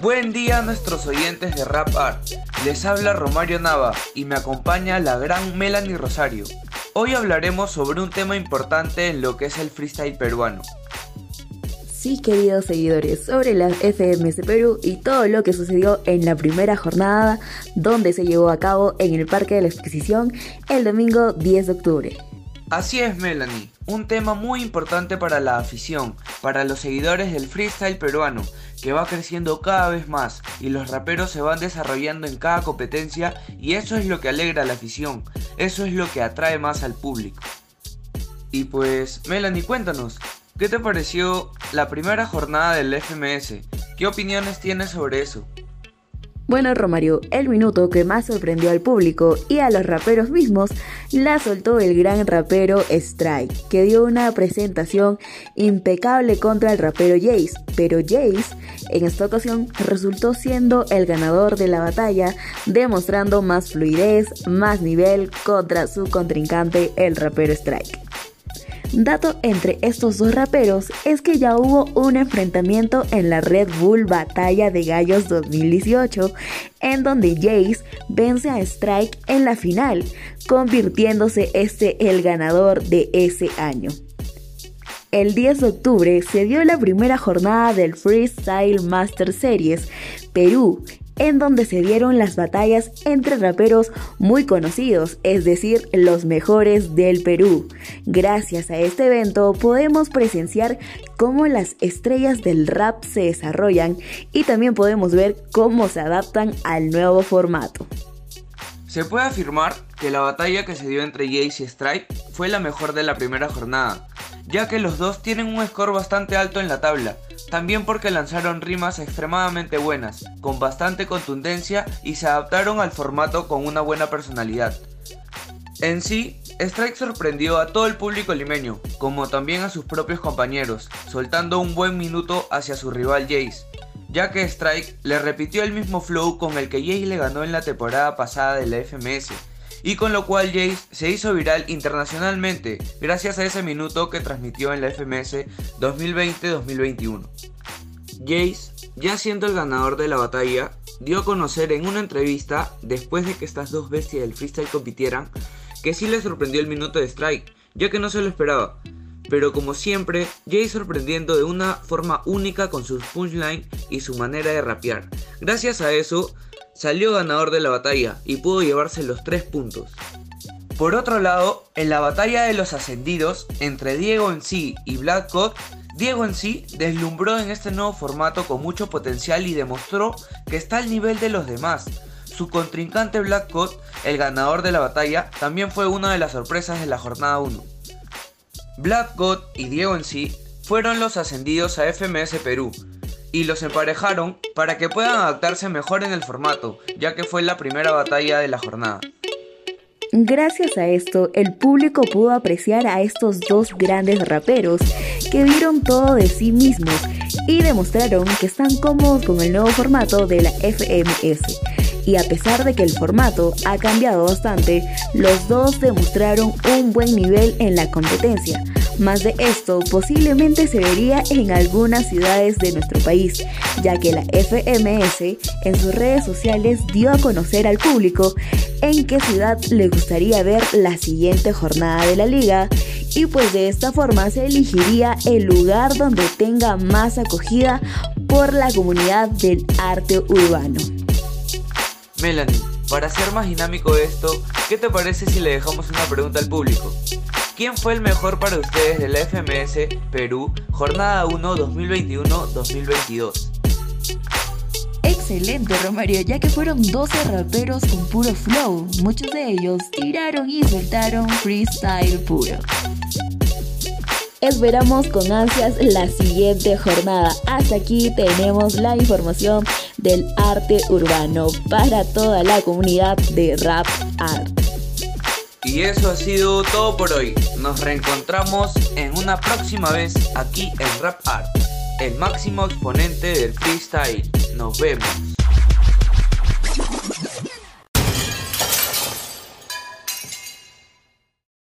Buen día a nuestros oyentes de Rap Art. Les habla Romario Nava y me acompaña la gran Melanie Rosario. Hoy hablaremos sobre un tema importante en lo que es el freestyle peruano. Sí, queridos seguidores, sobre la FMS Perú y todo lo que sucedió en la primera jornada donde se llevó a cabo en el Parque de la Exposición el domingo 10 de octubre. Así es, Melanie, un tema muy importante para la afición, para los seguidores del freestyle peruano, que va creciendo cada vez más y los raperos se van desarrollando en cada competencia y eso es lo que alegra a la afición, eso es lo que atrae más al público. Y pues, Melanie, cuéntanos, ¿qué te pareció la primera jornada del FMS? ¿Qué opiniones tienes sobre eso? Bueno, Romario, el minuto que más sorprendió al público y a los raperos mismos la soltó el gran rapero Strike, que dio una presentación impecable contra el rapero Jace, pero Jace en esta ocasión resultó siendo el ganador de la batalla, demostrando más fluidez, más nivel contra su contrincante, el rapero Strike. Dato entre estos dos raperos es que ya hubo un enfrentamiento en la Red Bull Batalla de Gallos 2018, en donde Jace vence a Strike en la final, convirtiéndose este el ganador de ese año. El 10 de octubre se dio la primera jornada del Freestyle Master Series Perú, en donde se dieron las batallas entre raperos muy conocidos, es decir, los mejores del Perú. Gracias a este evento podemos presenciar cómo las estrellas del rap se desarrollan y también podemos ver cómo se adaptan al nuevo formato. Se puede afirmar que la batalla que se dio entre Jace y Stripe fue la mejor de la primera jornada, ya que los dos tienen un score bastante alto en la tabla, también porque lanzaron rimas extremadamente buenas, con bastante contundencia y se adaptaron al formato con una buena personalidad. En sí, Strike sorprendió a todo el público limeño, como también a sus propios compañeros, soltando un buen minuto hacia su rival Jace, ya que Strike le repitió el mismo flow con el que Jace le ganó en la temporada pasada de la FMS, y con lo cual Jace se hizo viral internacionalmente gracias a ese minuto que transmitió en la FMS 2020-2021. Jace, ya siendo el ganador de la batalla, dio a conocer en una entrevista, después de que estas dos bestias del freestyle compitieran, que sí le sorprendió el minuto de Strike, ya que no se lo esperaba, pero como siempre, Jay sorprendiendo de una forma única con sus punchline y su manera de rapear. Gracias a eso, salió ganador de la batalla y pudo llevarse los 3 puntos. Por otro lado, en la batalla de los ascendidos entre Diego en sí y Black Code, Diego en sí deslumbró en este nuevo formato con mucho potencial y demostró que está al nivel de los demás. Su contrincante Black Code, el ganador de la batalla, también fue una de las sorpresas de la jornada 1. Black God y Diego en sí fueron los ascendidos a FMS Perú y los emparejaron para que puedan adaptarse mejor en el formato, ya que fue la primera batalla de la jornada. Gracias a esto, el público pudo apreciar a estos dos grandes raperos que dieron todo de sí mismos y demostraron que están cómodos con el nuevo formato de la FMS y a pesar de que el formato ha cambiado bastante, los dos demostraron un buen nivel en la competencia. Más de esto posiblemente se vería en algunas ciudades de nuestro país, ya que la FMS en sus redes sociales dio a conocer al público en qué ciudad le gustaría ver la siguiente jornada de la liga y pues de esta forma se elegiría el lugar donde tenga más acogida por la comunidad del arte urbano. Melanie, para hacer más dinámico esto, ¿qué te parece si le dejamos una pregunta al público? ¿Quién fue el mejor para ustedes de la FMS Perú Jornada 1 2021-2022? Excelente Romario, ya que fueron 12 raperos con puro flow. Muchos de ellos tiraron y soltaron freestyle puro. Esperamos con ansias la siguiente jornada. Hasta aquí tenemos la información del arte urbano para toda la comunidad de Rap Art. Y eso ha sido todo por hoy. Nos reencontramos en una próxima vez aquí en Rap Art, el máximo exponente del freestyle. Nos vemos.